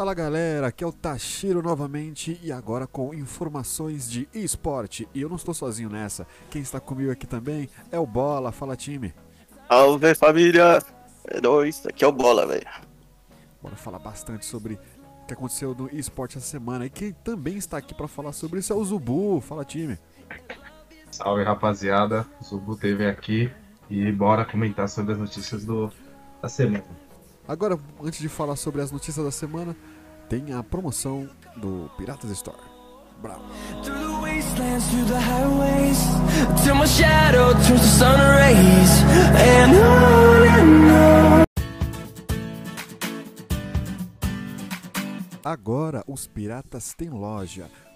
Fala galera, aqui é o Tashiro novamente e agora com informações de esporte. E eu não estou sozinho nessa, quem está comigo aqui também é o Bola. Fala time. Salve família! É nóis, aqui é o Bola, velho. Bora falar bastante sobre o que aconteceu no esporte essa semana. E quem também está aqui para falar sobre isso é o Zubu. Fala time. Salve rapaziada, o Zubu teve aqui e bora comentar sobre as notícias do, da semana. Agora, antes de falar sobre as notícias da semana, tem a promoção do Piratas Store. Bravo. Agora os piratas têm loja.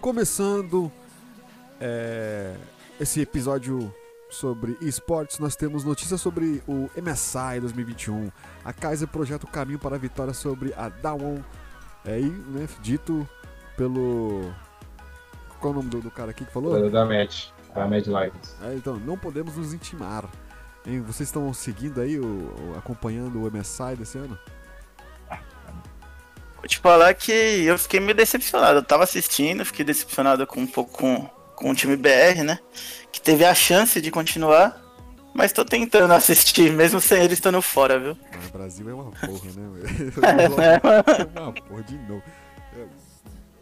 Começando é, esse episódio sobre esportes, nós temos notícias sobre o MSI 2021. A Kaiser projeta o caminho para a vitória sobre a Dawon. É aí, né, dito pelo. Qual é o nome do, do cara aqui que falou? Da, da Match, da Mad Lions. É, então, não podemos nos intimar. Hein, vocês estão seguindo aí, o, o- acompanhando o MSI desse ano? Vou te falar que eu fiquei meio decepcionado. Eu tava assistindo, fiquei decepcionado com um pouco com, com o time BR, né? Que teve a chance de continuar. Mas tô tentando assistir, mesmo sem eles estando fora, viu? Ah, o Brasil é uma porra, né? É, né? é uma porra de novo.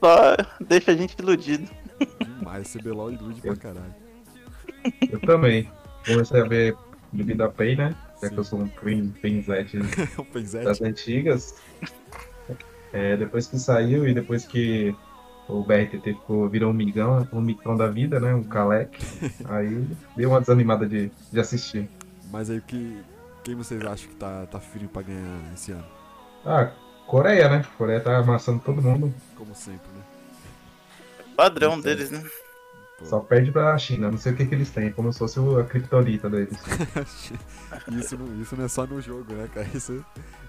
Só deixa a gente iludido. Demais, CBLOL ilude pra caralho. Eu também. Comecei a ver Bebida Pay, né? Já Sim. que eu sou um Penzete. das antigas. É, depois que saiu e depois que o BRTT ficou, virou um migão, um micão da vida, né? Um caleque. Aí deu uma desanimada de, de assistir. Mas aí, que, quem vocês acham que tá, tá firme pra ganhar esse ano? Ah, Coreia, né? Coreia tá amassando todo mundo. Como sempre, né? Padrão deles, né? Só perde pra China. Não sei o que, que eles têm. Como se fosse o- a criptonita deles. isso, não, isso não é só no jogo, né, cara? Isso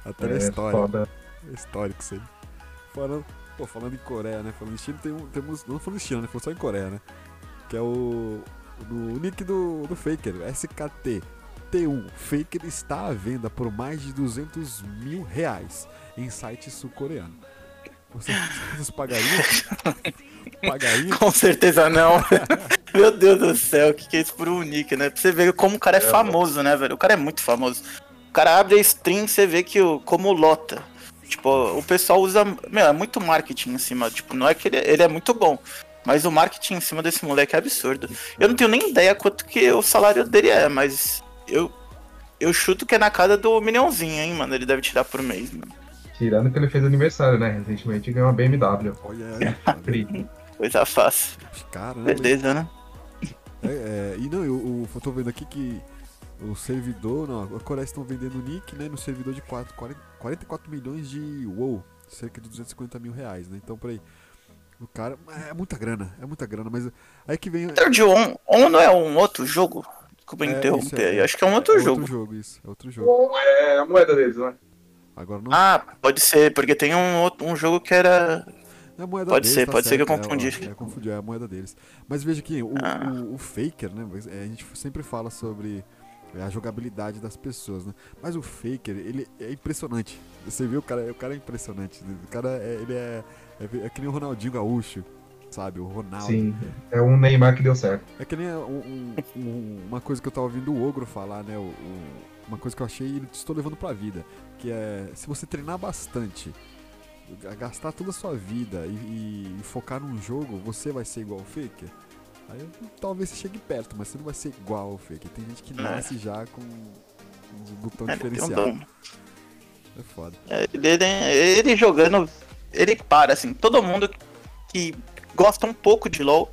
até na É história. foda. É histórico isso aí. Falando, pô, falando em Coreia, né? Falando em China, tem um, temos. Não falando em China, né? Falando só em Coreia, né? Que é o. o nick do, do Faker, SKT. T1 Faker está à venda por mais de 200 mil reais em site sul-coreano. Vocês, pagariam? pagariam? Com certeza não. Meu Deus do céu, o que, que é isso por um nick, né? Pra você ver como o cara é, É, famoso, né, velho? O cara é muito famoso. O cara abre a stream, você vê que o, como lota. Tipo, o pessoal usa. Meu, é muito marketing em cima. Tipo, não é que ele, ele é muito bom. Mas o marketing em cima desse moleque é absurdo. Eu não tenho nem ideia quanto que o salário dele é, mas eu. Eu chuto que é na casa do milhãozinho, hein, mano? Ele deve tirar por mês, mano. Tirando que ele fez aniversário, né? Recentemente ganhou uma BMW. Olha aí. Coisa fácil. caramba. Beleza, né? É, é, e não, eu, eu, tô vendo aqui que o servidor, não, a Coreia estão vendendo o nick, né, no servidor de 4, 40, 44 milhões de WoW, cerca de 250 mil reais, né, então peraí, o cara, é muita grana, é muita grana, mas aí que vem... Third On, On não é um outro jogo? Desculpa É, interromper é-. Acho que é um outro é jogo. outro jogo, isso, é outro jogo. Bom, é a moeda deles, né? Agora não Ah, pode ser, porque tem um, outro, um jogo que era. é a moeda pode deles, ser, tá pode ser que eu certo, confundi. É, é, confundi, é a moeda deles. Mas veja aqui, o, Ah. o, o Faker, né, é, a gente sempre fala sobre é, a jogabilidade das pessoas, né? Mas o Faker, ele é impressionante. Você viu, o cara, o cara é impressionante. O cara, é, ele é, é, é que nem o Ronaldinho Gaúcho, sabe? O Ronaldo. Sim. É um Neymar que deu certo. É que nem um- um- um- uma coisa que eu tava ouvindo o Ogro falar, né? o- o- uma coisa que eu achei e estou levando pra vida. Que é, se você treinar bastante, gastar toda a sua vida e, e- focar num jogo, você vai ser igual o Faker. Aí talvez você chegue perto, mas você não vai ser igual, Fê. Que tem gente que É. nasce já com um botão É, um diferenciado. dom. É foda. É, Ele, ele- ele jogando, ele para, assim, todo mundo que gosta um pouco de LoL,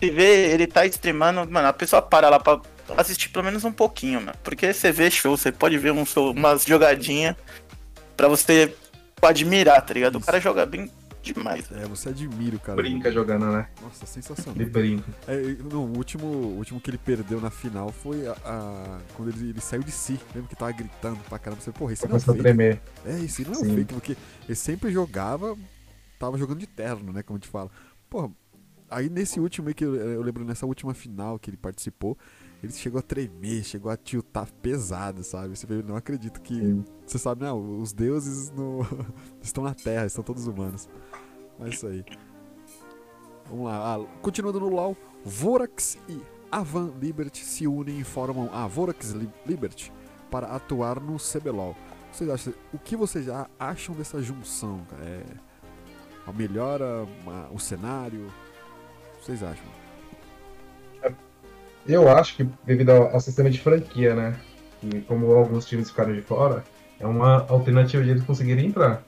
se vê ele tá streamando, mano, a pessoa para lá pra assistir pelo menos um pouquinho, mano. Porque você vê show, você pode ver um show, umas jogadinhas pra você admirar, tá ligado? O Isso. cara joga bem demais. É, você admira o cara. Brinca jogando, né? Nossa, sensacional. Ele brinca. É, no, o último, o último que ele perdeu na final foi a, a- quando ele, ele saiu de si. Lembra que tava gritando pra caramba. Você, porra, esse não é Começou a fake. tremer. É, esse não é Sim. fake, porque ele sempre jogava, tava jogando de terno, né? Como a gente fala. Porra, aí nesse último aí que eu, eu lembro nessa última final que ele participou, ele chegou a tremer, chegou a tiltar pesado, sabe? Você não acredito que. Sim. Você sabe, não, os deuses no- estão na Terra, estão todos humanos. Mas isso aí. Vamos lá. Ah, continuando no LoL, Vorax e Avan Liberty se unem e formam a Vorax Li- Liberty para atuar no CBLOL. Vocês acham, o que vocês já acham dessa junção? cara? É, a melhora o cenário? O que vocês acham? Eu acho que devido ao, ao sistema de franquia, né? E como alguns times ficaram de fora, é uma alternativa de eles conseguirem entrar.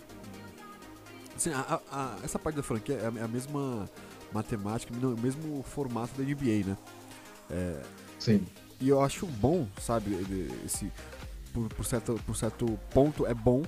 Assim, a- a- essa parte da franquia é a, é a mesma matemática, o mesmo formato da NBA, né? É, Sim. E eu acho bom, sabe, esse por, por certo, por certo ponto é bom,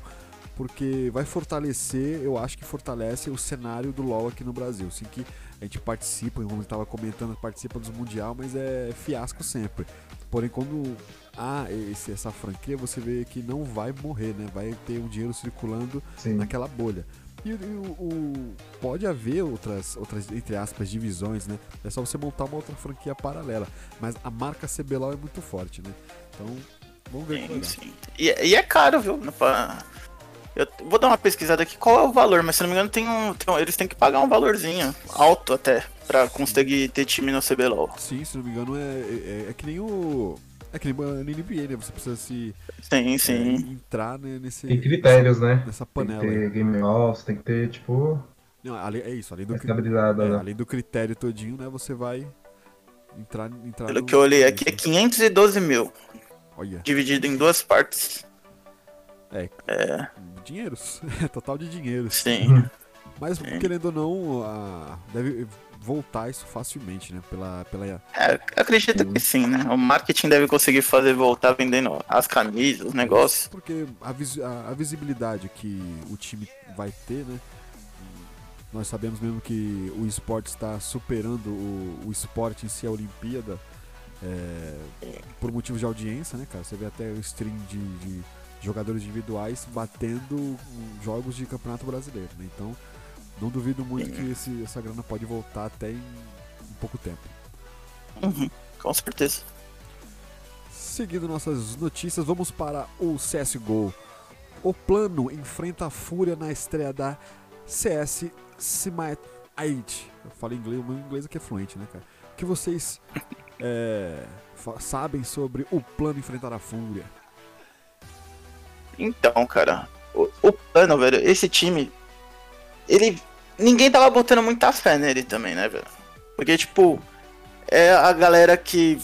porque vai fortalecer, eu acho que fortalece o cenário do LoL aqui no Brasil. Assim que a gente participa, como eu estava comentando, participa dos Mundial, mas é fiasco sempre. Porém, quando há esse, essa franquia, você vê que não vai morrer, né? Vai ter um dinheiro circulando Sim. naquela bolha. E, e o, o- pode haver outras, outras, entre aspas, divisões, né? É só você montar uma outra franquia paralela. Mas a marca CBLOL é muito forte, né? Então, vamos ver o que vai Sim, sim. E, e é caro, viu? Pa- Eu vou dar uma pesquisada aqui, qual é o valor, mas se não me engano tem um, tem um- eles têm que pagar um valorzinho, alto até, pra conseguir ter time no CBLOL. Sim, se não me engano, é, é, é que nem o. É que nem NBA, né? Você precisa se Sim, é, sim. entrar né, nesse, Tem critérios, né? nessa Tem que panela. ter aí. game offs, tem que ter, tipo, Não, é isso, além do, é, né? além do critério todinho, né? Você vai entrar, entrar Pelo no- que eu olhei aqui é 512 mil, Olha, dividido em duas partes. Dinheiros. Total de dinheiros. Sim. Mas Sim. querendo ou não, a- deve voltar isso facilmente, né? Pela, pela É, acredito que sim, né? O marketing deve conseguir fazer voltar vendendo as camisas, os negócios. porque a, a- a visibilidade que o time vai ter, né? Nós sabemos mesmo que o esporte está superando o, o esporte em si, a Olimpíada, é, por motivos de audiência, né, cara? Você vê até o stream de, de jogadores individuais batendo jogos de campeonato brasileiro, né? Então, não duvido muito que esse- essa grana pode voltar até em, em pouco tempo. Uhum, com certeza. Seguindo nossas notícias, vamos para o CSGO. O plano enfrenta a Fúria na estreia da CS Smite 8. Eu falei inglês, o meu inglês aqui é fluente, né, cara? O que vocês é, sabem sobre o plano enfrentar a Fúria? Então, cara, o, o plano, velho, esse time, ele. Ninguém tava botando muita fé nele também, né, velho? Porque, tipo, é a galera que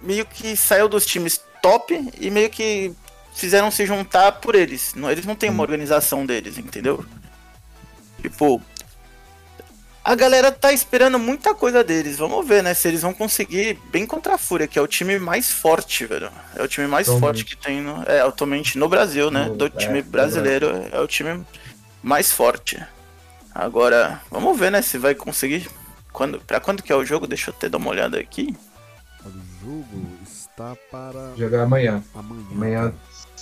meio que saiu dos times top e meio que fizeram se juntar por eles. Eles não têm uma organização deles, entendeu? Tipo. A galera tá esperando muita coisa deles. Vamos ver, né? Se eles vão conseguir bem contra a Fúria, que é o time mais forte, velho. É o time mais Atualmente. forte que tem no, é, atualmente no Brasil, né? No- Do é, time no brasileiro. É o time mais forte. Agora, vamos ver, né? Se vai conseguir. Quando, pra quando que é o jogo? Deixa eu até dar uma olhada aqui. O jogo está para Jogar amanhã. amanhã. Amanhã,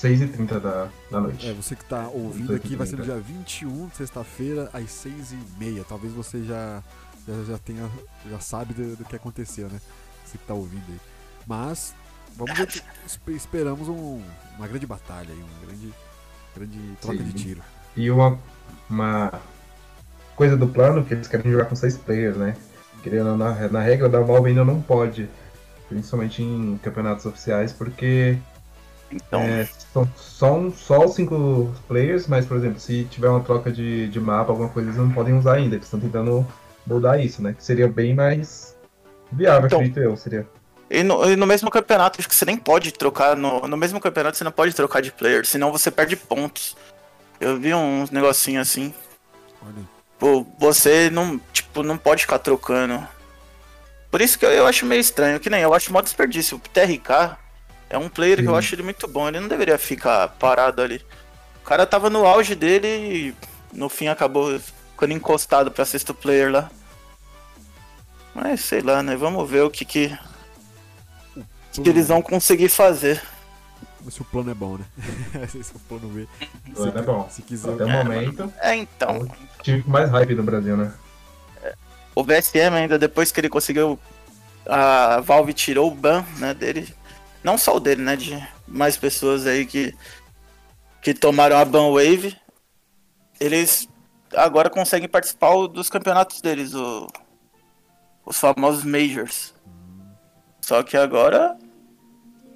6h30 da, da noite. É, você que tá ouvindo aqui, vai ser no dia 21, sexta-feira, às 6h30. Talvez você já, já, já tenha. Já sabe do, do que aconteceu, né? Você que tá ouvindo aí. Mas, vamos ver. que- esp- Esperamos um- uma grande batalha aí, uma grande, grande troca Sim. de tiro. E uma, uma coisa do plano que eles querem jogar com seis players, né? Querendo, na, na regra da Valve ainda não pode, principalmente em campeonatos oficiais, porque Então, é, são só, um- só os cinco players, mas, por exemplo, se tiver uma troca de, de mapa, alguma coisa, eles não podem usar ainda. Eles estão tentando mudar isso, né? Que seria bem mais Viável, Então- acredito eu, seria. E no, e no mesmo campeonato, acho que você nem pode trocar. No, no mesmo campeonato, você não pode trocar de player, senão você perde pontos. Eu vi uns negocinhos assim. Olha, Pô, você não, tipo, não pode ficar trocando. Por isso que eu, eu acho meio estranho, que nem eu acho mó desperdício. O TRK é um player que eu Sim. acho ele muito bom, ele não deveria ficar parado ali. O cara tava no auge dele e no fim acabou ficando encostado pra sexto player lá. Mas sei lá, né? Vamos ver o que, que, que eles vão conseguir fazer. Se o plano é bom, né? É o plano B. O plano é bom. Se quiser. Até o momento, É, então. o time com mais hype no Brasil, né? O VSM ainda depois que ele conseguiu a Valve tirou o ban, né, dele. Não só o dele, né, de mais pessoas aí que que tomaram a ban wave. Eles agora conseguem participar dos campeonatos deles, o, os famosos majors. Só que agora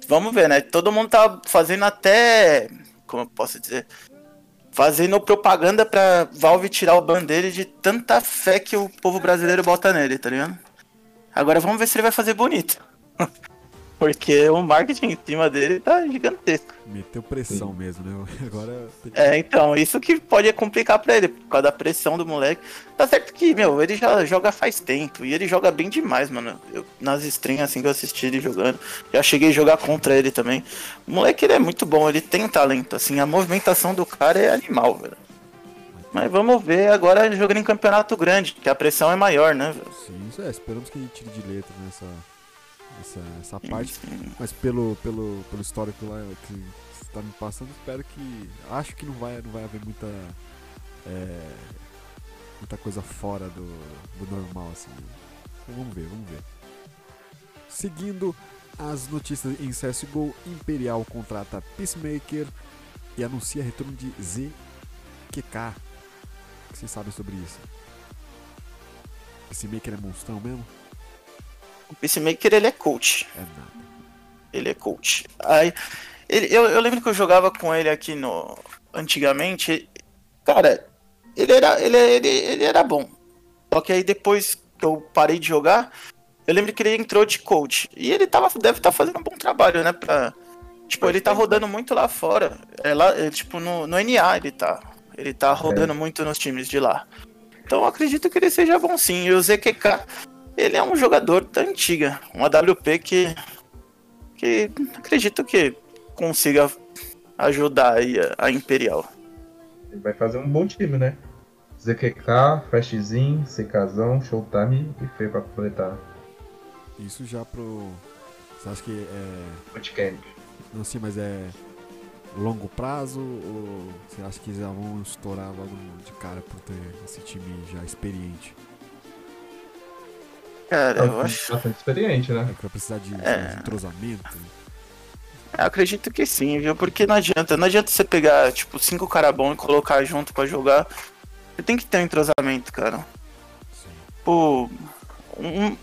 vamos ver, né? Todo mundo tá fazendo até como eu posso dizer, fazendo propaganda pra Valve tirar o ban dele de tanta fé que o povo brasileiro bota nele, tá ligado? Agora vamos ver se ele vai fazer bonito. Porque o marketing em cima dele tá gigantesco. Meteu pressão mesmo, né? Agora. É, então, isso que pode complicar pra ele, por causa da pressão do moleque. Tá certo que, meu, ele já joga faz tempo, e ele joga bem demais, mano. Eu, nas streams, assim, que eu assisti ele jogando, já cheguei a jogar contra ele também. O moleque, ele é muito bom, ele tem talento, assim, a movimentação do cara é animal, velho. Mas vamos ver agora jogando em campeonato grande, que a pressão é maior, né, velho? Sim, isso é. Esperamos que ele tire de letra nessa. Essa, essa parte. Mas pelo, pelo, pelo histórico lá que você tá me passando, espero que. Acho que não vai, não vai haver muita. é, muita coisa fora do, do normal, assim. Então, vamos ver, vamos ver. Seguindo as notícias em CSGO, Imperial contrata Peacemaker e anuncia retorno de ZQK. O que vocês sabem sobre isso? Peacemaker é monstrão mesmo? O Peacemaker, ele é coach. É nada. Ele é coach. Aí, ele- eu, eu lembro que eu jogava com ele aqui no. Antigamente. Cara, ele era, ele, ele, ele era bom. Só que aí depois que eu parei de jogar, eu lembro que ele entrou de coach. E ele tava, deve estar fazendo um bom trabalho, né? Pra, tipo, ele tá rodando muito lá fora. É lá, é, tipo, no, no NA ele tá. Ele tá rodando muito nos times de lá. Então eu acredito que ele seja bom sim. E o ZQK, ele é um jogador da antiga. Um AWP que que acredito que consiga ajudar aí a, a Imperial. Ele vai fazer um bom time, né? ZQK, Flashzinho, CKzão, Showtime e Feio pra completar. Isso já pro. Você acha que é. Bootcamp. Não sei, mas é longo prazo ou você acha que já vão estourar logo de cara por ter esse time já experiente? Cara, É um eu acho. bastante experiente, É né? que vai precisar de, É. de entrosamento. Eu acredito que sim, viu? Porque não adianta. Não adianta você pegar, tipo, cinco cara bom e colocar junto pra jogar. Você tem que ter um entrosamento, cara. Sim. Pô, um-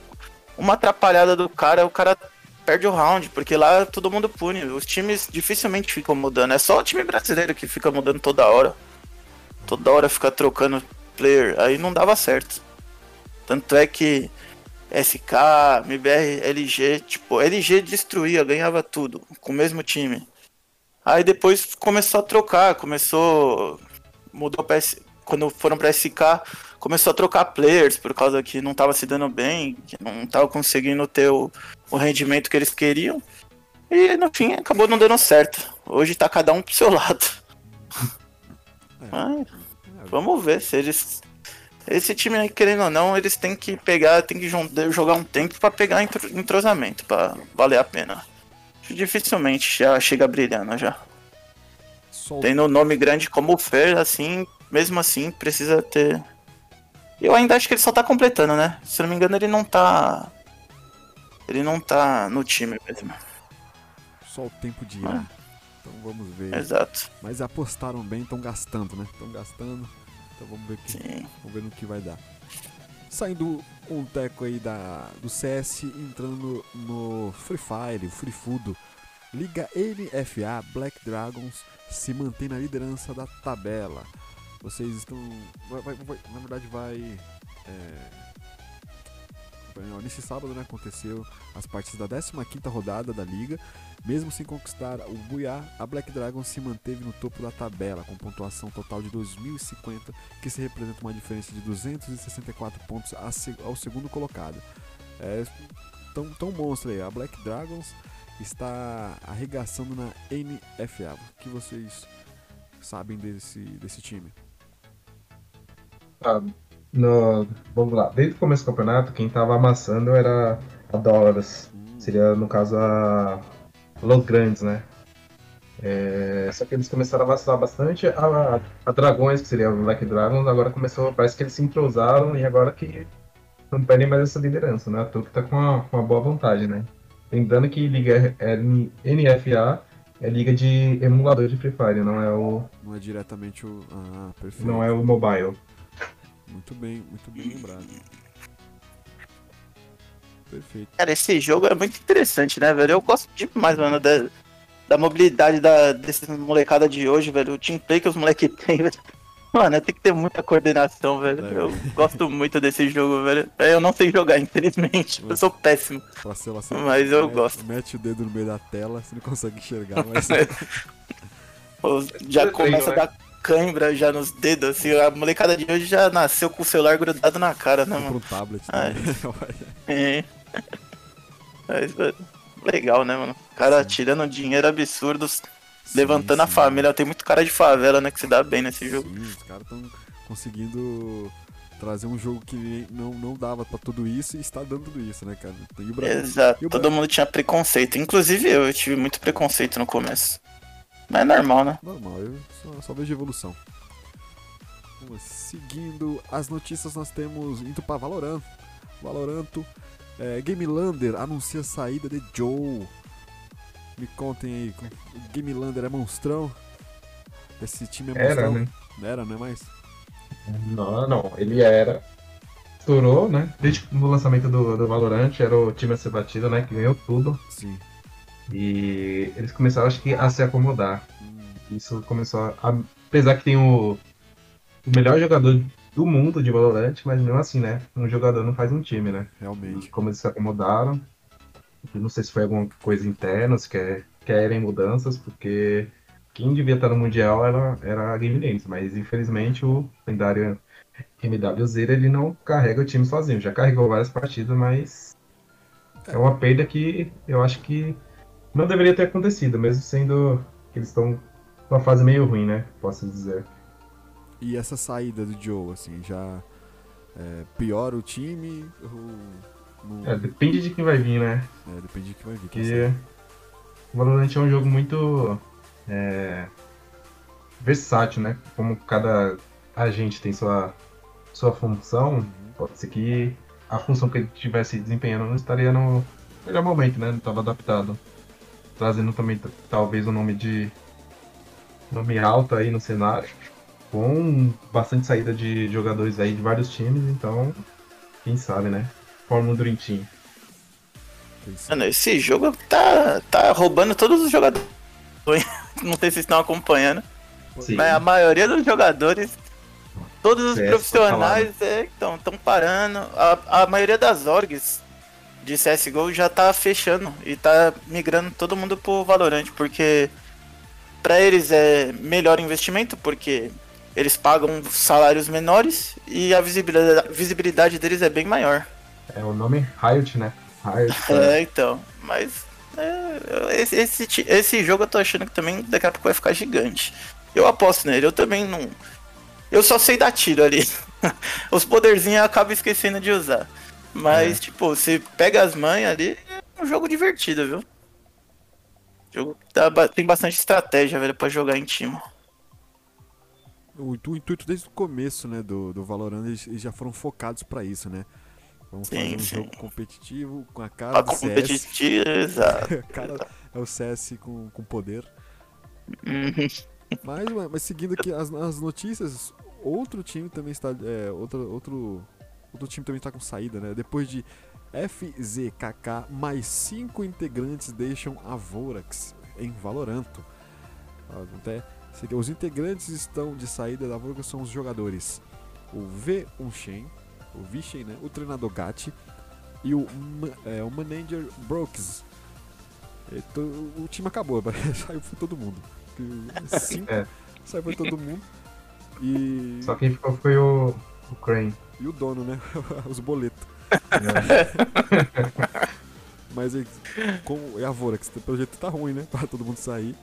uma atrapalhada do cara, o cara perde o round, porque lá todo mundo pune. Os times dificilmente ficam mudando. É só o time brasileiro que fica mudando toda hora. Toda hora fica trocando player. Aí não dava certo. Tanto é que SK, MBR, LG, tipo, LG destruía, ganhava tudo com o mesmo time. Aí depois começou a trocar, começou. Mudou quando foram pra SK, começou a trocar players por causa que não tava se dando bem, que não tava conseguindo ter o, o rendimento que eles queriam. E no fim acabou não dando certo. Hoje tá cada um pro seu lado. É. Mas vamos ver se eles. Esse time aí, querendo ou não, eles têm que pegar, tem que jogar um tempo pra pegar entro- entrosamento, pra valer a pena. Dificilmente já chega brilhando já. o- Tendo um nome grande como o Fer, assim, mesmo assim, precisa ter. Eu ainda acho que ele só tá completando, né? Se não me engano, ele não tá. Ele não tá no time mesmo. só o tempo de irá. Então vamos ver. Exato. Mas apostaram bem, estão gastando, né? Estão gastando. Então vamos ver, o que, vamos ver no que vai dar. Saindo um teco aí da, do CS, entrando no Free Fire, o Free Fudo. Liga NFA Black Dragons se mantém na liderança da tabela. Vocês estão. vai- vai- vai- na verdade, vai. é, nesse sábado né, aconteceu as partidas da 15ª rodada da liga. Mesmo sem conquistar o Buiá, a Black Dragon se manteve no topo da tabela com pontuação total de 2050, que se representa uma diferença de 264 pontos ao segundo colocado. É tão, tão monstro aí. A Black Dragons está arregaçando na NFA. O que vocês sabem desse, desse time? Ah, no, vamos lá, desde o começo do campeonato, quem tava amassando era a Dólares. Hum, Seria, no caso, a Los Grandes, né? É, só que eles começaram a vacilar bastante. A, a Dragões, que seria o Black Dragons, agora começou, parece que eles se entrosaram e agora que não perdem mais essa liderança, né? A Tuque tá com uma, uma boa vantagem, né? Lembrando que Liga NFA é liga de emulador de Free Fire, não é o, não é diretamente o. Ah, perfeito. não é o mobile. Muito bem, muito bem lembrado. Perfeito. Cara, esse jogo é muito interessante, né, velho? Eu gosto demais, mano, da, da mobilidade da, desse molecada de hoje, velho. O teamplay que os moleques têm, velho. Mano, tem que ter muita coordenação, velho. É. Eu gosto muito desse jogo, velho. Eu não sei jogar, infelizmente. Eu sou péssimo. Você Mas eu mete- gosto. Mete o dedo no meio da tela, você não consegue enxergar, mas Pô, Já Eu começa a treino, dar cãibra já nos dedos, assim. A molecada de hoje já nasceu com o celular grudado na cara, né, mano? um tablet Ai. também. É. Mas, velho, legal, né, mano? O cara tirando dinheiro absurdo, levantando a sim. família. Tem muito cara de favela, né, que se dá bem nesse jogo. Sim, os caras estão conseguindo trazer um jogo que não, não dava pra tudo isso e está dando tudo isso, né, cara? E o Brasil, Exato, E o todo mundo tinha preconceito. Inclusive eu, eu tive muito preconceito no começo. Mas é normal, né? normal, eu só, só vejo evolução. Vamos seguindo as notícias, nós temos indo pra Valorant. Valoranto, é, Gamelander anuncia a saída de Joe. Me contem aí, o Gamelander é monstrão? Esse time é Era, monstrão? né? Era, não é mais? Não, não, ele era. Estourou, né? Desde o lançamento do, do Valorant, era o time a ser batido, né? Que ganhou tudo. Sim. E eles começaram, acho que, a se acomodar. Hum, Isso começou a. Apesar que tem o, o melhor jogador do mundo de Valorant, mas mesmo assim, né? Um jogador não faz um time, né? realmente. Como eles se acomodaram. Não sei se foi alguma coisa interna, se quer, querem mudanças, porque quem devia estar no Mundial era, era a Game mas infelizmente o lendário MWZ ele não carrega o time sozinho. Já carregou várias partidas, mas é uma perda que eu acho que não deveria ter acontecido, mesmo sendo que eles estão numa fase meio ruim, né? Posso dizer. E essa saída do Joe, assim, já é, piora o time? Ou É, depende de quem vai vir, né? é, depende de que vai vir. tá Porque o Valorant é um jogo muito é, versátil, né? Como cada agente tem sua, sua função, Uhum. pode ser que a função que ele estivesse desempenhando não estaria no melhor momento, né? Não estava adaptado. Trazendo também talvez o nome de nome alto aí no cenário, com bastante saída de jogadores aí de vários times, então quem sabe, né? Forma um Dream Team. Mano, esse jogo tá, tá roubando todos os jogadores. Não sei se estão acompanhando, Sim. mas a maioria dos jogadores, todos os CS, profissionais estão tão parando. A, a maioria das orgs de CSGO já tá fechando e tá migrando todo mundo pro Valorant, porque pra eles é melhor investimento, porque eles pagam salários menores e a visibilidade, visibilidade deles é bem maior. É o nome Riot, né? Riot. É, então. Mas é, esse, esse, esse jogo eu tô achando que também daqui a pouco vai ficar gigante. Eu aposto nele, eu também não. Eu só sei dar tiro ali. Os poderzinhos eu acabo esquecendo de usar. Mas, É. tipo, você pega as manhas ali, é um jogo divertido, viu? Jogo que dá tem bastante estratégia, velho, pra jogar em time. O, o intuito desde o começo, né, do, do Valorant, eles, eles já foram focados pra isso, né? Vamos Sim, fazer um sim. jogo competitivo com a cara Pra do CS. competitivo, exato. A cara é o CS com, com poder. Uhum. Mas, mas seguindo aqui as, as notícias, outro time também está. É, outro, outro, outro time também está com saída, né? Depois de FZKK, mais cinco integrantes deixam a Vorax em Valoranto. Até, seria- os integrantes estão de saída da Vorax são os jogadores: o V Unshen, o Vishen, né? O treinador Gatti e o, é, o Manager Brooks. To- o time acabou, saiu foi todo mundo. Cinco, É. saiu foi todo mundo. E, Só quem ficou foi o, o Crane. e o dono, né? Os boletos. né? Mas é, como, é a Vorax, pelo jeito tá ruim, né? Pra todo mundo sair.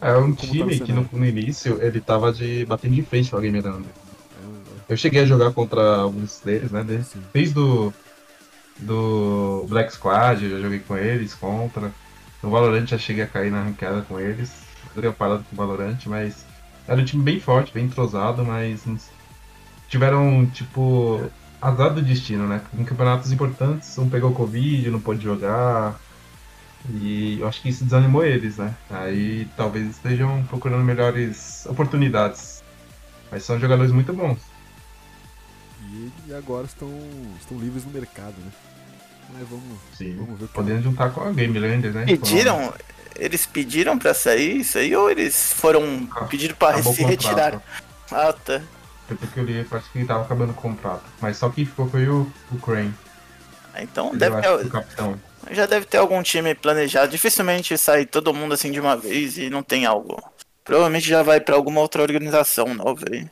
É um tá time que no, no início ele tava de batendo de frente com a Game Under. É, Eu cheguei a jogar contra alguns deles, né? Desde, desde do, do Black Squad, eu já joguei com eles, contra. No Valorant já cheguei a cair na ranqueada com eles. Eu dei uma parada com o Valorant, mas era um time bem forte, bem entrosado, mas tiveram, tipo, azar do destino, né? Em campeonatos importantes, um pegou Covid, não pôde jogar. E eu acho que isso desanimou eles, né? Aí talvez estejam procurando melhores oportunidades. Mas são jogadores muito bons. E, e agora estão, estão livres no mercado, né? Mas vamos, Sim. vamos ver que Podendo juntar com a Game Lander, né? Pediram? Eles pediram pra sair isso aí ou eles foram Ah, pediram pra se retirar? Ah, tá. Pelo que eu li, parece que ele tava acabando o contrato. Mas só quem ficou foi o, o Crane. Então Ele deve ter, o capitão. Já deve ter algum time planejado. Dificilmente sai todo mundo assim de uma vez e não tem algo. Provavelmente já vai pra alguma outra organização nova aí.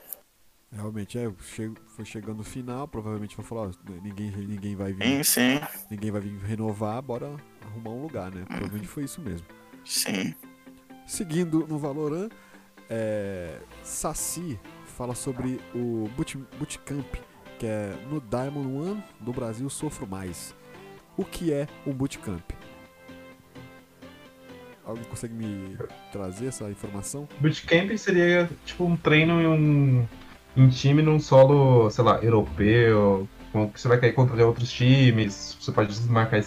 Realmente, é, che- foi chegando o final, provavelmente vai falar, ó, ninguém, ninguém vai vir, Sim, sim, ninguém vai vir renovar, bora arrumar um lugar, né? Provavelmente foi isso mesmo. sim. Seguindo no Valorant, é, Saci fala sobre o boot, Bootcamp, que é no Diamond One do Brasil Sofro Mais. O que é um Bootcamp? Alguém consegue me trazer essa informação? Bootcamp seria tipo um treino em um em time num solo, sei lá, europeu, que você vai cair contra outros times, você pode desmarcar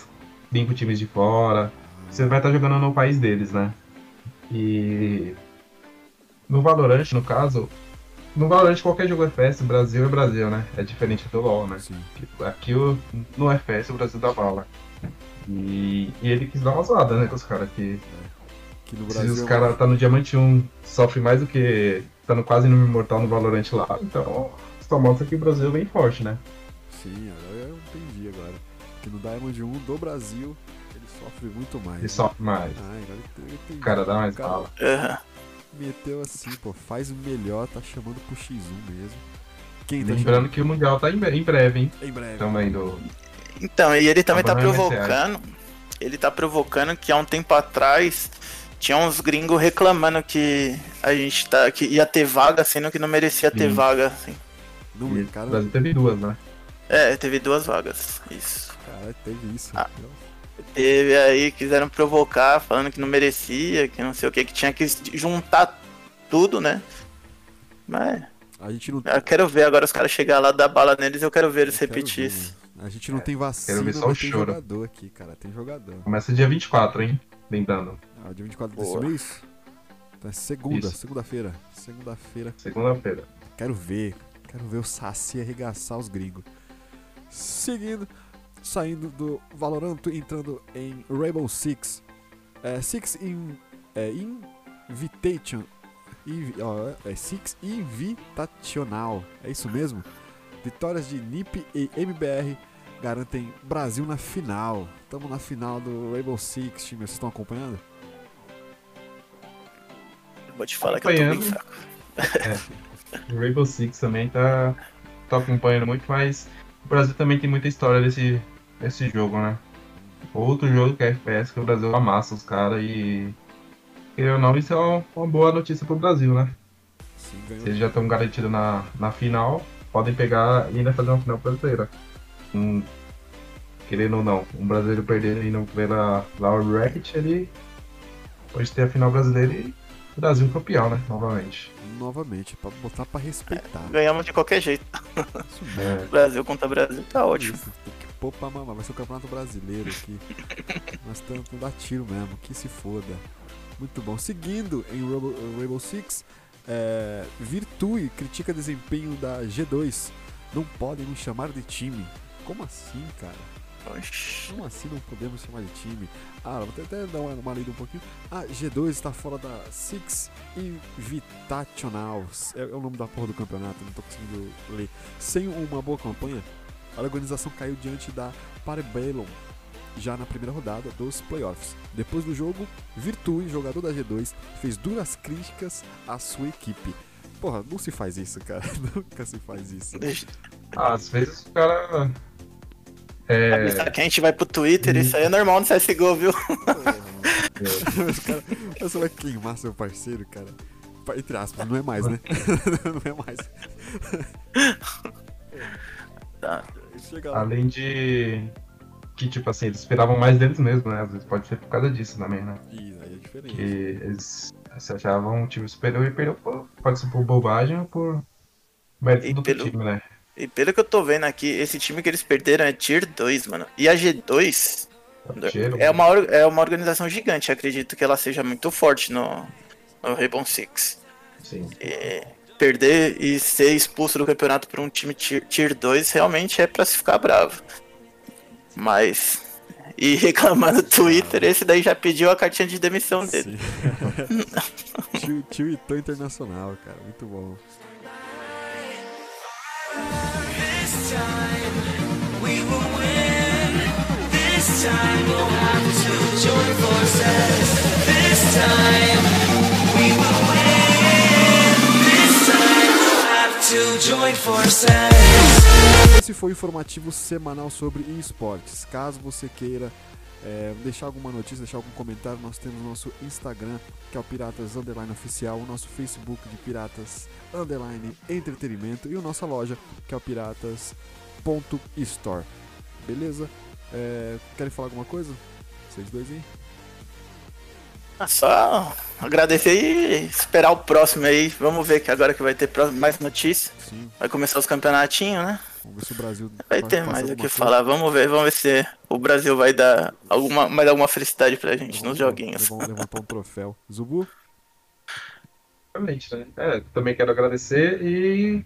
cinco times de fora. Você vai estar jogando no país deles, né? E no Valorant, no caso, no Valorant qualquer jogo FPS, Brasil é Brasil, né? É diferente do LoL, né? Sim. Aqui o, no FPS o Brasil dá bala. E, e ele quis dar uma zoada, né, com os caras que Que no se Brasil os é caras tá no Diamante 1 sofre mais do que estando quase no Imortal no Valorant lá, então só mostra que o Brasil é bem forte, né? Sim, agora eu entendi agora. Que no Diamond 1 do Brasil ele sofre muito mais. Ele né? sofre mais. Ah, agora eu entendi. O cara dá mais cara bala. Aham. Meteu assim, pô, faz o melhor, tá chamando pro X1 mesmo. Quem tá Lembrando que o Mundial tá em, em breve, hein? chamando? Em breve. Também do. Então, e ele também tá MSI. provocando. Ele tá provocando que há um tempo atrás tinha uns gringos reclamando que a gente tá. que ia ter vaga, sendo que não merecia ter Sim. vaga, assim. Não, cara, Brasil teve duas, né? É, teve duas vagas. Isso. cara, teve isso. Ah. Teve aí, quiseram provocar, falando que não merecia, que não sei o que, que tinha que juntar tudo, né? Mas A gente não eu quero ver agora os caras chegar lá, dar bala neles, eu quero ver eles eu repetir isso. A gente não tem vacina, quero ver só mas o tem choro. jogador aqui, cara. Tem jogador. Começa dia 24, hein? Lembrando. Ah, dia 24 Boa. desse mês? Então é segunda, Isso. segunda-feira. Segunda-feira. Segunda-feira. Quero ver. Quero ver o Saci arregaçar os gringos. Seguindo, saindo do Valorant, entrando em Rainbow Six. É, Six in, é, Invitation. Invi, ó, é Six Invitational. É isso mesmo? Vitórias de NiP e MBR garantem Brasil na final. Estamos na final do Rainbow Six, time. Vocês estão acompanhando? Vou te falar que eu tô bem fraco. O Rainbow Six também tá, tá acompanhando muito, mas o Brasil também tem muita história desse, desse jogo, né? Outro jogo que é FPS que o Brasil amassa os caras e. Querendo ou não, isso é uma, uma boa notícia pro Brasil, né? Sim, Se eles já estão garantidos na, na final, podem pegar e ainda fazer uma final brasileira. Um, querendo ou não, um brasileiro perdendo e não pela Laura Racket, ele pode ter a final brasileira e o Brasil campeão, né? Novamente. Novamente, pra botar pra respeitar. Ganhamos de qualquer jeito. É, Brasil contra Brasil, tá ótimo. Isso, tem pôr pra mamar. Vai ser o campeonato brasileiro aqui. Nós estamos não dá tiro mesmo, que se foda. Muito bom. Seguindo em Rainbow, Six, é, Virtue critica desempenho da G2. Não podem me chamar de time. Como assim, cara? Como assim não podemos chamar de time? Ah, vou até dar uma, uma lida um pouquinho. A G2 está fora da Six Invitationals. É, é o nome da porra do campeonato, não tô conseguindo ler. Sem uma boa campanha, a organização caiu diante da Parabellum já na primeira rodada dos playoffs. Depois do jogo, Virtue, jogador da G2, fez duras críticas à sua equipe. Porra, não se faz isso, cara. Nunca se faz isso. Deixa- Ah, às vezes o cara. É. Avisar que a gente vai pro Twitter, isso aí é normal no CSGO, viu? Os cara, você vai queimar seu parceiro, cara. Entre aspas, não é mais, né? não é mais. Tá. Chega lá. Além de. Que, tipo assim, eles esperavam mais deles mesmo, né? Às vezes pode ser por causa disso também, né? Ih, aí é diferente. Que eles se achavam um time superior e perdeu por. Pode ser por bobagem ou por mérito E do pelo- time, né? E pelo que eu tô vendo aqui, esse time que eles perderam é Tier 2, mano. E a G2 Cheiro, é uma, é uma organização gigante. Acredito que ela seja muito forte no, no Rainbow Six. Sim. E perder e ser expulso do campeonato por um time tier, tier 2 realmente é pra se ficar bravo. Mas. E reclamar no Twitter, esse daí já pediu a cartinha de demissão dele. Tio, tio Itô Internacional, cara. Muito bom. This time Esse foi o informativo semanal sobre esportes. Caso você queira é, deixar alguma notícia, deixar algum comentário, nós temos nosso Instagram, que é o Piratas Underline Oficial, o nosso Facebook de Piratas Underline Entretenimento e a nossa loja, que é o Piratas.store. Beleza? É, querem falar alguma coisa? Vocês dois aí? Ah, Só agradecer e esperar o próximo aí. Vamos ver que agora que vai ter mais notícia. Sim, Vai começar os campeonatinhos, né? vamos ver se o Brasil Vai ter mais o que coisa. falar. Vamos ver, vamos ver se o Brasil vai dar alguma, mais alguma felicidade pra gente Vamos nos joguinhos. levar- levantar um troféu. Zubu? Realmente, né? É, também quero agradecer e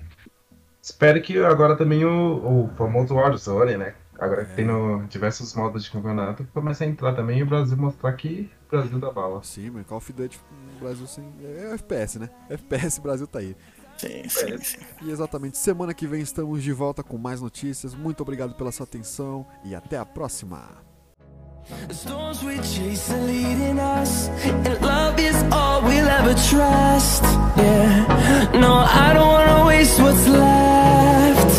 espero que agora também o, o famoso Warzone, né? Agora que tem no diversos modos de campeonato, comece a entrar também e o Brasil mostrar que Brasil dá bala. Sim, mas Call of Duty no Brasil sim, é FPS, né? FPS Brasil tá aí. Sim, sim, sim. E exatamente, semana que vem estamos de volta com mais notícias. Muito obrigado pela sua atenção e até a próxima. The storms we chase are leading us, and love is all we'll ever trust. Yeah, no, I don't wanna waste what's left.